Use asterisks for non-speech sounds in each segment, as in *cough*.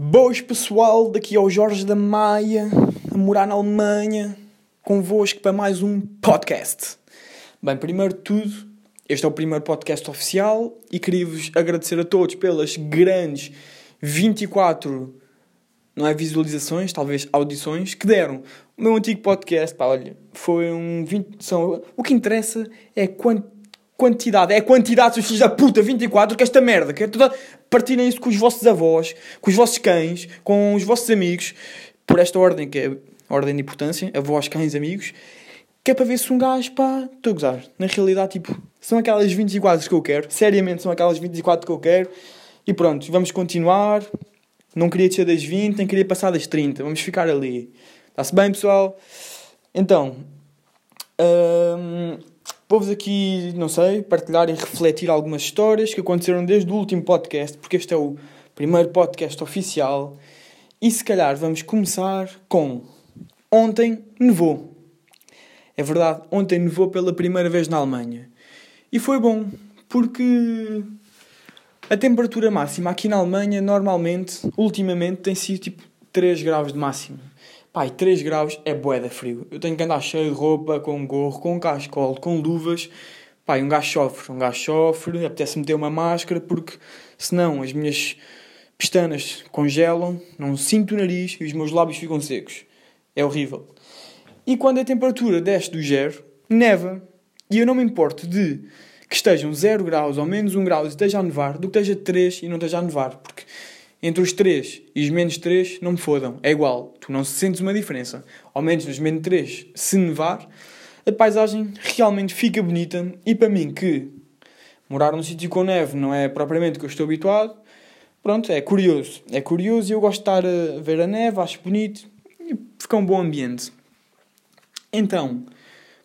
Boas pessoal, daqui ao Jorge da Maia, a morar na Alemanha, convosco para mais um podcast. Bem, primeiro de tudo, este é o primeiro podcast oficial e queria-vos agradecer a todos pelas grandes 24, não é visualizações, talvez audições, que deram. O meu antigo podcast, pá, olha, foi um 20, são, o que interessa é quanto quantidade, é quantidade, seus filhos da puta, 24, que esta merda, que é toda. Partilhem isso com os vossos avós, com os vossos cães, com os vossos amigos, por esta ordem, que é a ordem de importância, avós, cães, amigos, que é para ver se um gajo, pá, estou a gozar. Na realidade, tipo, são aquelas 24 que eu quero, seriamente são aquelas 24 que eu quero, e pronto, vamos continuar. Não queria descer das 20, nem queria passar das 30, vamos ficar ali. Está-se bem, pessoal? Então. Hum, Vou-vos aqui, não sei, partilhar e refletir algumas histórias que aconteceram desde o último podcast, porque este é o primeiro podcast oficial. E se calhar vamos começar com Ontem nevou. É verdade, ontem nevou pela primeira vez na Alemanha. E foi bom, porque a temperatura máxima aqui na Alemanha, normalmente, ultimamente, tem sido tipo 3 graus de máximo. Pai, 3 graus é boeda frio. Eu tenho que andar cheio de roupa, com gorro, com cascol, com luvas. Pai, um gajo sofre, um gajo sofre, apetece meter uma máscara porque senão as minhas pestanas congelam, não sinto o nariz e os meus lábios ficam secos. É horrível. E quando a temperatura desce do zero, neva. E eu não me importo de que estejam 0 graus ou menos 1 grau e esteja a nevar do que esteja 3 e não esteja a nevar. Porque entre os 3 e os menos 3 não me fodam. É igual. Tu não sentes uma diferença. Ao menos nos menos 3, se nevar, a paisagem realmente fica bonita. E para mim, que morar num sítio com neve não é propriamente o que eu estou habituado, pronto, é curioso. É curioso e eu gosto de estar a ver a neve, acho bonito e fica um bom ambiente. Então,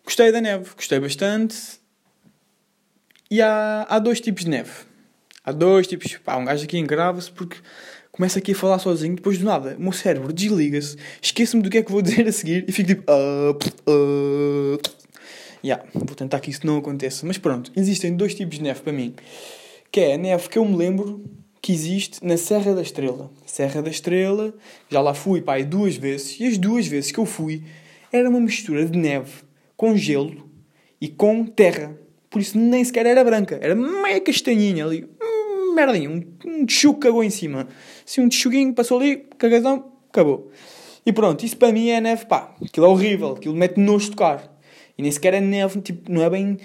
gostei da neve, gostei bastante. E há, há dois tipos de neve. Há dois tipos. Pá, um gajo aqui engrava-se porque começa aqui a falar sozinho, depois do nada, o meu cérebro desliga-se, esqueço-me do que é que vou *laughs* dizer a seguir e fico tipo. Uh, uh. Yeah, vou tentar que isso não aconteça. Mas pronto, existem dois tipos de neve para mim. Que é a neve que eu me lembro que existe na Serra da Estrela. Serra da Estrela, já lá fui, pai, duas vezes. E as duas vezes que eu fui, era uma mistura de neve com gelo e com terra. Por isso nem sequer era branca, era meia castanhinha ali merdinha, um, um tchuco cagou em cima. Assim, um tchuguinho passou ali, cagadão, acabou. E pronto, isso para mim é neve, pá, aquilo é horrível, aquilo mete nojo de tocar. E nem sequer é neve, tipo, não é bem.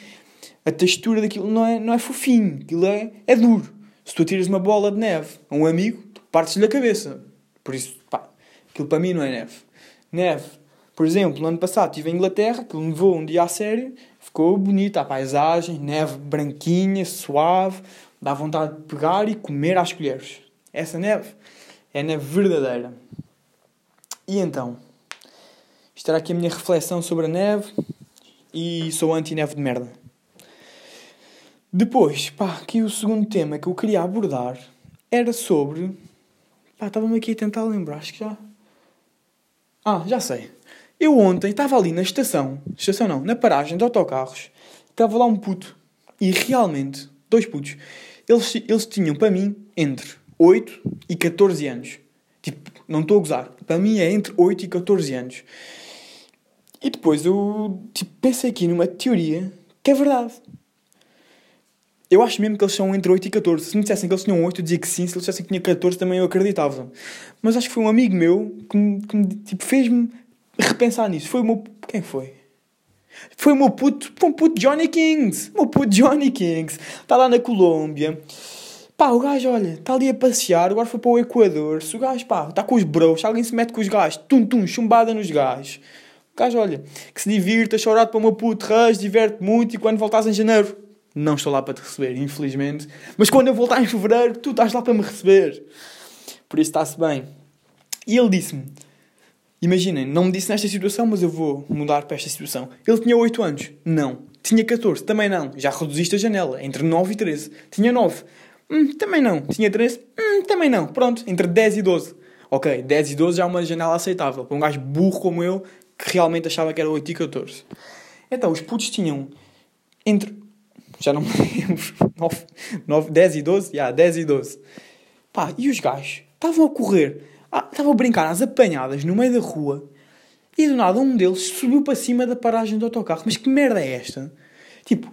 A textura daquilo não é, não é fofinho, aquilo é, é duro. Se tu tiras uma bola de neve a um amigo, partes-lhe a cabeça. Por isso, pá, aquilo para mim não é neve. Neve, por exemplo, no ano passado estive em Inglaterra, que nevou um dia a sério, ficou bonita a paisagem, neve branquinha, suave, Dá vontade de pegar e comer às colheres. Essa neve é neve verdadeira. E então, era aqui a minha reflexão sobre a neve e sou anti-neve de merda. Depois, pá, aqui o segundo tema que eu queria abordar era sobre. Pá, estava-me aqui a tentar lembrar, acho que já. Ah, já sei. Eu ontem estava ali na estação, estação não, na paragem de autocarros, estava lá um puto e realmente, dois putos, eles, eles tinham, para mim, entre 8 e 14 anos. Tipo, não estou a gozar. Para mim é entre 8 e 14 anos. E depois eu tipo, pensei aqui numa teoria que é verdade. Eu acho mesmo que eles são entre 8 e 14. Se me dissessem que eles tinham 8, eu dizia que sim. Se eles dissessem que tinha 14, também eu acreditava. Mas acho que foi um amigo meu que, que tipo, fez-me repensar nisso. Foi o meu. Quem foi? Foi o meu puto, foi um puto Johnny Kings. O meu puto Johnny Kings. Está lá na Colômbia. Pá, o gajo, olha, está ali a passear, agora foi para o Equador. Se o gajo, pá, está com os bros, alguém se mete com os gajos, tum, tum, chumbada nos gajos. O gajo, olha, que se divirta, chorado para o meu puto, ras, diverte muito e quando voltares em janeiro, não estou lá para te receber, infelizmente. Mas quando eu voltar em fevereiro, tu estás lá para me receber. Por isso está-se bem. E ele disse-me, Imaginem, não me disse nesta situação, mas eu vou mudar para esta situação. Ele tinha 8 anos? Não. Tinha 14? Também não. Já reduziste a janela. Entre 9 e 13. Tinha 9? Hum, também não. Tinha 13? Hum, também não. Pronto, entre 10 e 12. Ok, 10 e 12 já é uma janela aceitável. Para um gajo burro como eu, que realmente achava que era 8 e 14. Então, os putos tinham entre. Já não me lembro. 9, 9, 10 e 12? Já, yeah, 10 e 12. Pá, e os gajos estavam a correr, ah, estavam a brincar às apanhadas no meio da rua e do nada um deles subiu para cima da paragem do autocarro. Mas que merda é esta? Tipo,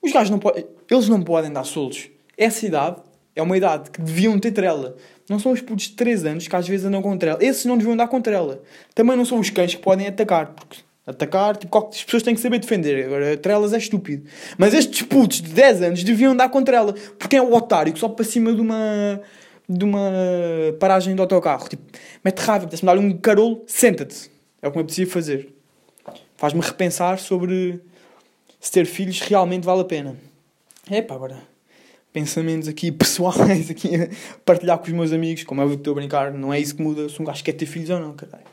os gajos não podem. Eles não podem dar soltos. Essa idade é uma idade que deviam ter trela. Não são os putos de 3 anos que às vezes andam com trela. Esses não deviam andar com trela. Também não são os cães que podem atacar. Porque atacar, tipo, as pessoas têm que saber defender. Agora, trelas é estúpido. Mas estes putos de 10 anos deviam andar com trela. Porque é o otário que só para cima de uma. De uma paragem de autocarro. Tipo, mete raiva, apetece-me dar um carolo, senta-te. É o que me apetecia fazer. Faz-me repensar sobre se ter filhos realmente vale a pena. É pá, agora pensamentos aqui *laughs* pessoais, aqui partilhar com os meus amigos, como é que estou a brincar, não é isso que muda se um gajo quer ter filhos ou não, caralho.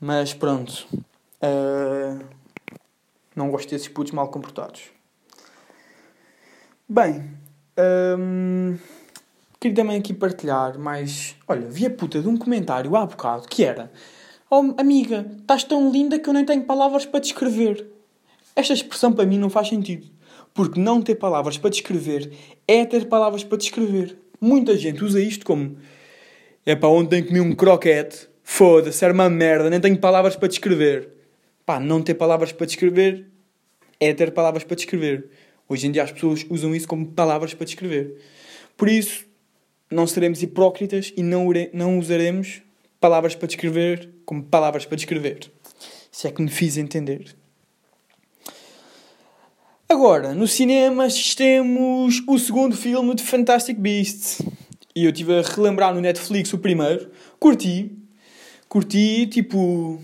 Mas pronto. Uh, não gosto desses putos mal comportados. Bem, um, queria também aqui partilhar mais. Olha, vi a puta de um comentário há bocado que era: Oh amiga, estás tão linda que eu nem tenho palavras para descrever. Esta expressão para mim não faz sentido. Porque não ter palavras para descrever é ter palavras para descrever. Muita gente usa isto como é para onde tem que comer um croquete. Foda-se, era uma merda, nem tenho palavras para descrever. Pá, não ter palavras para descrever é ter palavras para descrever. Hoje em dia as pessoas usam isso como palavras para descrever. Por isso, não seremos hipócritas e não, não usaremos palavras para descrever como palavras para descrever. Se é que me fiz entender. Agora, no cinema assistimos o segundo filme de Fantastic Beasts. E eu estive a relembrar no Netflix o primeiro. Curti. Curti, tipo...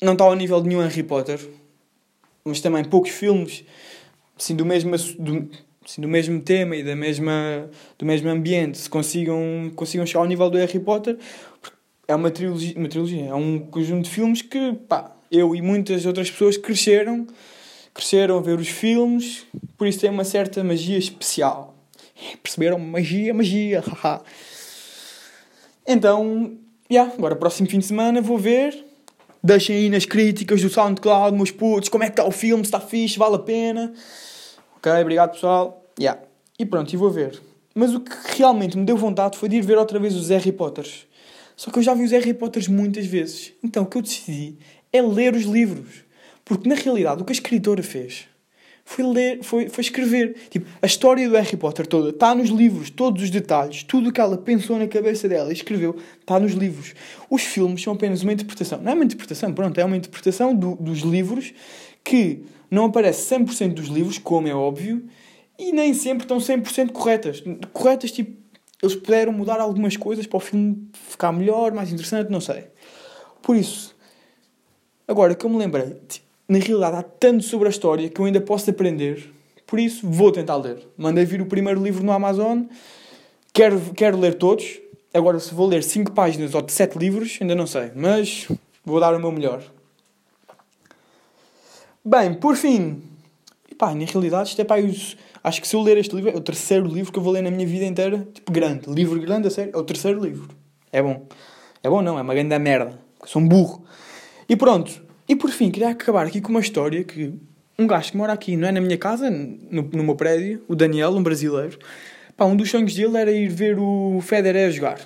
Não está ao nível de nenhum Harry Potter. Mas também poucos filmes, assim, do mesmo... Do, do mesmo tema e da mesma, do mesmo ambiente se consigam, consigam chegar ao nível do Harry Potter é uma trilogia, uma trilogia é um conjunto de filmes que pá, eu e muitas outras pessoas cresceram cresceram a ver os filmes, por isso tem uma certa magia especial. Perceberam? Magia, magia, *laughs* haha. então, yeah, agora próximo fim de semana vou ver. Deixem aí nas críticas do SoundCloud, meus putos, como é que está o filme, se está fixe, vale a pena. Ok, obrigado pessoal. Yeah. E pronto, e vou ver. Mas o que realmente me deu vontade foi de ir ver outra vez os Harry Potters. Só que eu já vi os Harry Potters muitas vezes. Então o que eu decidi é ler os livros. Porque na realidade o que a escritora fez foi ler, foi, foi escrever. Tipo, a história do Harry Potter toda está nos livros, todos os detalhes, tudo o que ela pensou na cabeça dela e escreveu está nos livros. Os filmes são apenas uma interpretação. Não é uma interpretação, pronto, é uma interpretação do, dos livros que não aparece 100% dos livros, como é óbvio, e nem sempre estão 100% corretas. Corretas, tipo, eles puderam mudar algumas coisas para o filme ficar melhor, mais interessante, não sei. Por isso, agora que eu me lembrei, tipo, na realidade há tanto sobre a história que eu ainda posso aprender. Por isso, vou tentar ler. Mandei vir o primeiro livro no Amazon. Quero, quero ler todos. Agora, se vou ler 5 páginas ou 7 livros, ainda não sei. Mas vou dar o meu melhor. Bem, por fim. Pá, na realidade, isto é pá, eu, acho que se eu ler este livro, é o terceiro livro que eu vou ler na minha vida inteira. Tipo, grande. Livro grande, a sério. É o terceiro livro. É bom. É bom não, é uma grande merda. Sou um burro. E pronto. E por fim, queria acabar aqui com uma história que um gajo que mora aqui, não é na minha casa, no, no meu prédio, o Daniel, um brasileiro, pá, um dos sonhos dele era ir ver o Federer jogar.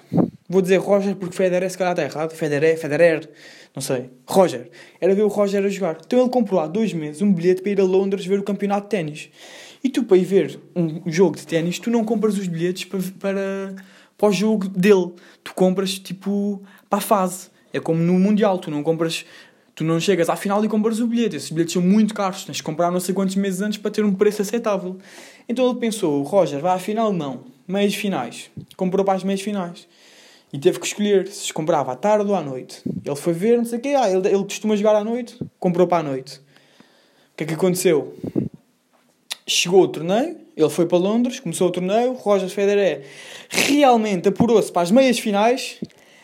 Vou dizer Roger porque Federer se calhar está errado. Federer, Federer, não sei. Roger. Era ver o Roger a jogar. Então ele comprou há dois meses um bilhete para ir a Londres ver o campeonato de ténis. E tu, para ir ver um jogo de ténis, tu não compras os bilhetes para, para, para o jogo dele. Tu compras, tipo, para a fase. É como no Mundial, tu não compras tu não chegas à final e compras o bilhete. Esses bilhetes são muito caros, tens de comprar não sei quantos meses antes para ter um preço aceitável. Então ele pensou: Roger, vai à final? Não. Meias finais. Comprou para as meias finais. E teve que escolher se comprava à tarde ou à noite. Ele foi ver, não sei o quê. Ah, ele, ele costuma jogar à noite. Comprou para a noite. O que é que aconteceu? Chegou o torneio, ele foi para Londres, começou o torneio. Roger Federer realmente apurou-se para as meias finais,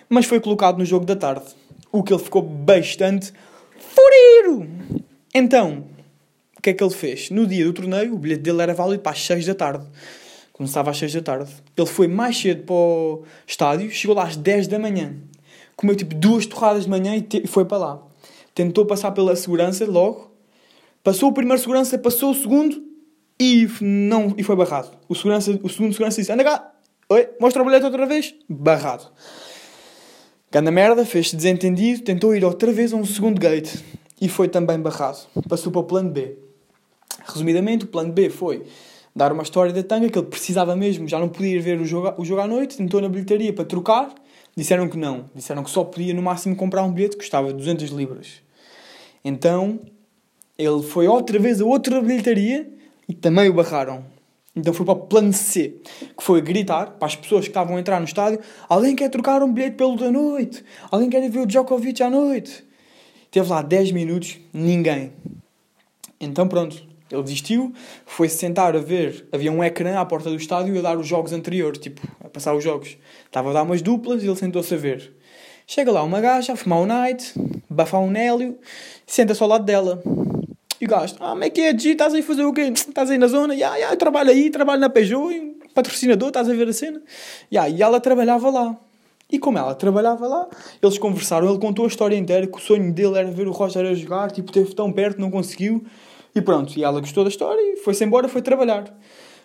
mas foi colocado no jogo da tarde o que ele ficou bastante furido. Então, o que é que ele fez? No dia do torneio, o bilhete dele era válido para as 6 da tarde. Começava às 6 da tarde. Ele foi mais cedo para o estádio, chegou lá às 10 da manhã. Comeu tipo duas torradas de manhã e foi para lá. Tentou passar pela segurança logo. Passou o primeiro segurança, passou o segundo e, não, e foi barrado. O, segurança, o segundo segurança disse: anda cá. Oi, mostra o bilhete outra vez. Barrado. Ganda merda, fez-se desentendido, tentou ir outra vez a um segundo gate e foi também barrado. Passou para o plano B. Resumidamente, o plano B foi dar uma história da tanga que ele precisava mesmo, já não podia ir ver o jogo, o jogo à noite, tentou na bilheteria para trocar, disseram que não. Disseram que só podia no máximo comprar um bilhete que custava 200 libras. Então, ele foi outra vez a outra bilheteria e também o barraram. Então foi para o plano C, que foi gritar para as pessoas que estavam a entrar no estádio: alguém quer trocar um bilhete pelo da noite? Alguém quer ver o Djokovic à noite? Teve lá 10 minutos, ninguém. Então pronto, ele desistiu, foi-se sentar a ver. Havia um ecrã à porta do estádio a dar os jogos anteriores, tipo, a passar os jogos. Estava a dar umas duplas e ele sentou-se a ver. Chega lá uma gaja a fumar um night, bafar um Nélio, senta-se ao lado dela. E o gajo, ah, como é que é, G? Estás aí a fazer o quê? Estás aí na zona? Yeah, yeah, trabalho aí, trabalho na Peugeot, patrocinador, estás a ver a cena? Yeah, e ela trabalhava lá. E como ela trabalhava lá, eles conversaram, ele contou a história inteira, que o sonho dele era ver o Roger a jogar, tipo, teve tão perto, não conseguiu. E pronto, e ela gostou da história e foi-se embora, foi trabalhar.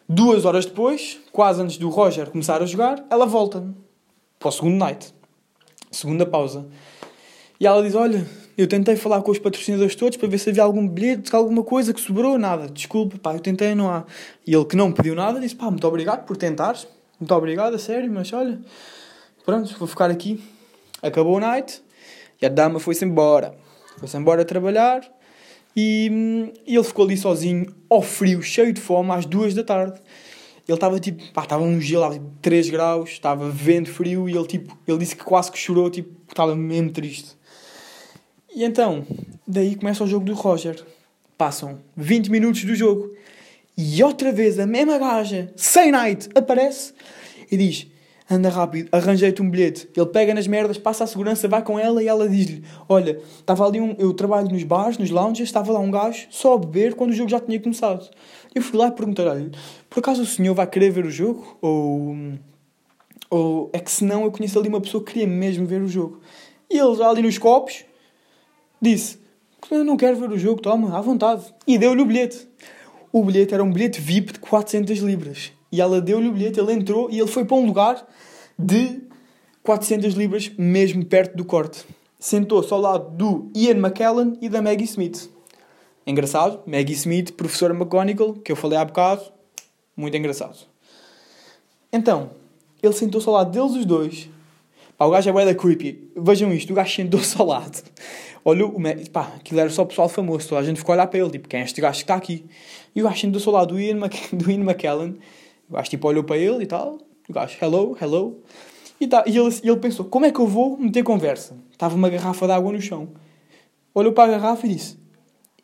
Duas horas depois, quase antes do Roger começar a jogar, ela volta para o segundo night. Segunda pausa. E ela diz, olha, eu tentei falar com os patrocinadores todos para ver se havia algum bilhete, alguma coisa que sobrou, nada. Desculpa, pá, eu tentei, não há. E ele que não pediu nada disse, pá, muito obrigado por tentares. Muito obrigado, a sério, mas olha, pronto, vou ficar aqui. Acabou o night e a dama foi-se embora. Foi-se embora trabalhar e, e, ele ficou ali sozinho, ao frio, cheio de fome, às duas da tarde. Ele estava tipo, pá, estava um gelo, tipo 3 graus, estava vento frio e ele tipo, ele disse que quase que chorou, tipo, estava mesmo triste. E então, daí começa o jogo do Roger. Passam 20 minutos do jogo. E outra vez a mesma gaja, sem night, aparece e diz: Anda rápido, arranjei-te um bilhete. Ele pega nas merdas, passa a segurança, vai com ela e ela diz-lhe: Olha, estava ali um. Eu trabalho nos bares, nos lounges, estava lá um gajo só a beber quando o jogo já tinha começado. Eu fui lá e perguntei-lhe: Por acaso o senhor vai querer ver o jogo? Ou. Ou é que se não eu conheço ali uma pessoa que queria mesmo ver o jogo. E ele já ali nos copos disse: Eu não quero ver o jogo, toma, à vontade. E deu-lhe o bilhete. O bilhete era um bilhete VIP de 400 libras. E ela deu-lhe o bilhete, ele entrou e ele foi para um lugar de 400 libras, mesmo perto do corte. Sentou-se ao lado do Ian McKellen e da Maggie Smith. Engraçado, Maggie Smith, professora McGonagall, que eu falei há bocado, muito engraçado. Então, ele sentou-se ao lado deles os dois. Pá, o gajo é bué creepy. Vejam isto, o gajo sentou-se ao lado olhou, pá, aquilo era só o pessoal famoso, toda a gente ficou a olhar para ele, tipo, quem é este gajo que está aqui? E o gajo sentou-se ao lado do Ian, *laughs* do Ian McKellen, o gajo tipo olhou para ele e tal, o gajo, hello, hello, e, tá, e ele, ele pensou, como é que eu vou meter conversa? Estava uma garrafa de água no chão. Olhou para a garrafa e disse,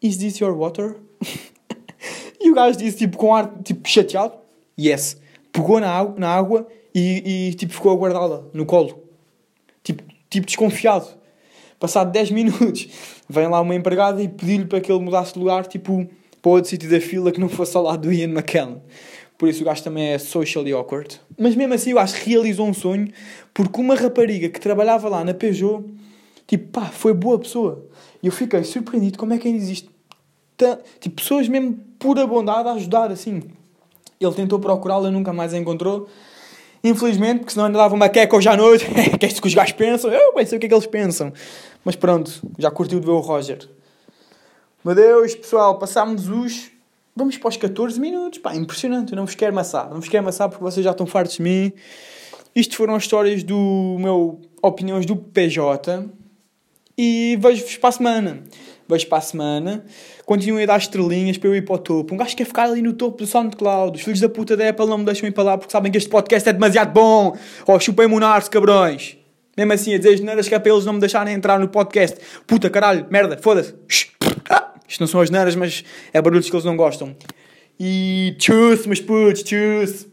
is this your water? *laughs* e o gajo disse, tipo, com ar, tipo, chateado, yes. Pegou na água, na água e, e tipo, ficou a guardá-la no colo. Tipo, tipo desconfiado. Passado 10 *laughs* minutos, vem lá uma empregada e pediu-lhe para que ele mudasse de lugar, tipo, para outro sítio da fila que não fosse ao lado do Ian McKellen. Por isso o gajo também é socially awkward. Mas mesmo assim eu acho que realizou um sonho, porque uma rapariga que trabalhava lá na Peugeot, tipo, pá, foi boa pessoa. E eu fiquei surpreendido como é que ainda existe tipo, pessoas mesmo pura bondade a ajudar assim. Ele tentou procurá-la, nunca mais a encontrou. Infelizmente, porque senão ainda dava uma queca hoje à noite. *laughs* que é isto que os gajos pensam? Eu bem sei o que é que eles pensam. Mas pronto, já curtiu de ver o Roger. Meu Deus, pessoal, passámos os. Vamos para os 14 minutos. Pá, impressionante. Eu não vos quero amassar. Não vos quero amassar porque vocês já estão fartos de mim. Isto foram as histórias do meu. Opiniões do PJ. E vejo-vos para a semana. Vejo para a semana. Continuem a dar estrelinhas para eu ir para o topo. Um gajo quer ficar ali no topo do SoundCloud. Os filhos da puta da Apple não me deixam ir para lá porque sabem que este podcast é demasiado bom. Oh, chupem-me o cabrões. Mesmo assim, a dizer as neiras que é para eles não me deixarem entrar no podcast. Puta, caralho, merda, foda-se. Isto não são as neiras, mas é barulhos que eles não gostam. E tchuss, meus putos, tchuss.